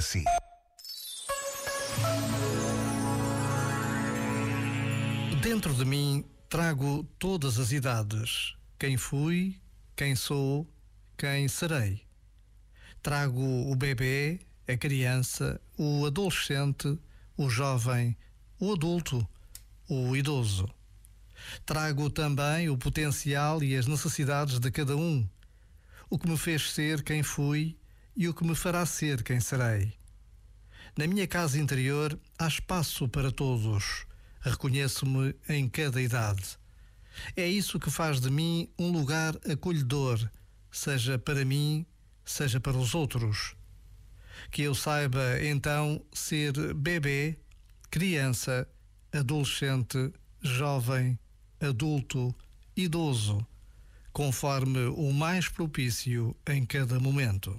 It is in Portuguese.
para si. Dentro de mim trago todas as idades. Quem fui, quem sou, quem serei. Trago o bebê, a criança, o adolescente, o jovem, o adulto, o idoso. Trago também o potencial e as necessidades de cada um, o que me fez ser quem fui e o que me fará ser quem serei. Na minha casa interior há espaço para todos. Reconheço-me em cada idade. É isso que faz de mim um lugar acolhedor, seja para mim, seja para os outros. Que eu saiba então ser bebê, criança, adolescente, jovem, adulto, idoso, conforme o mais propício em cada momento.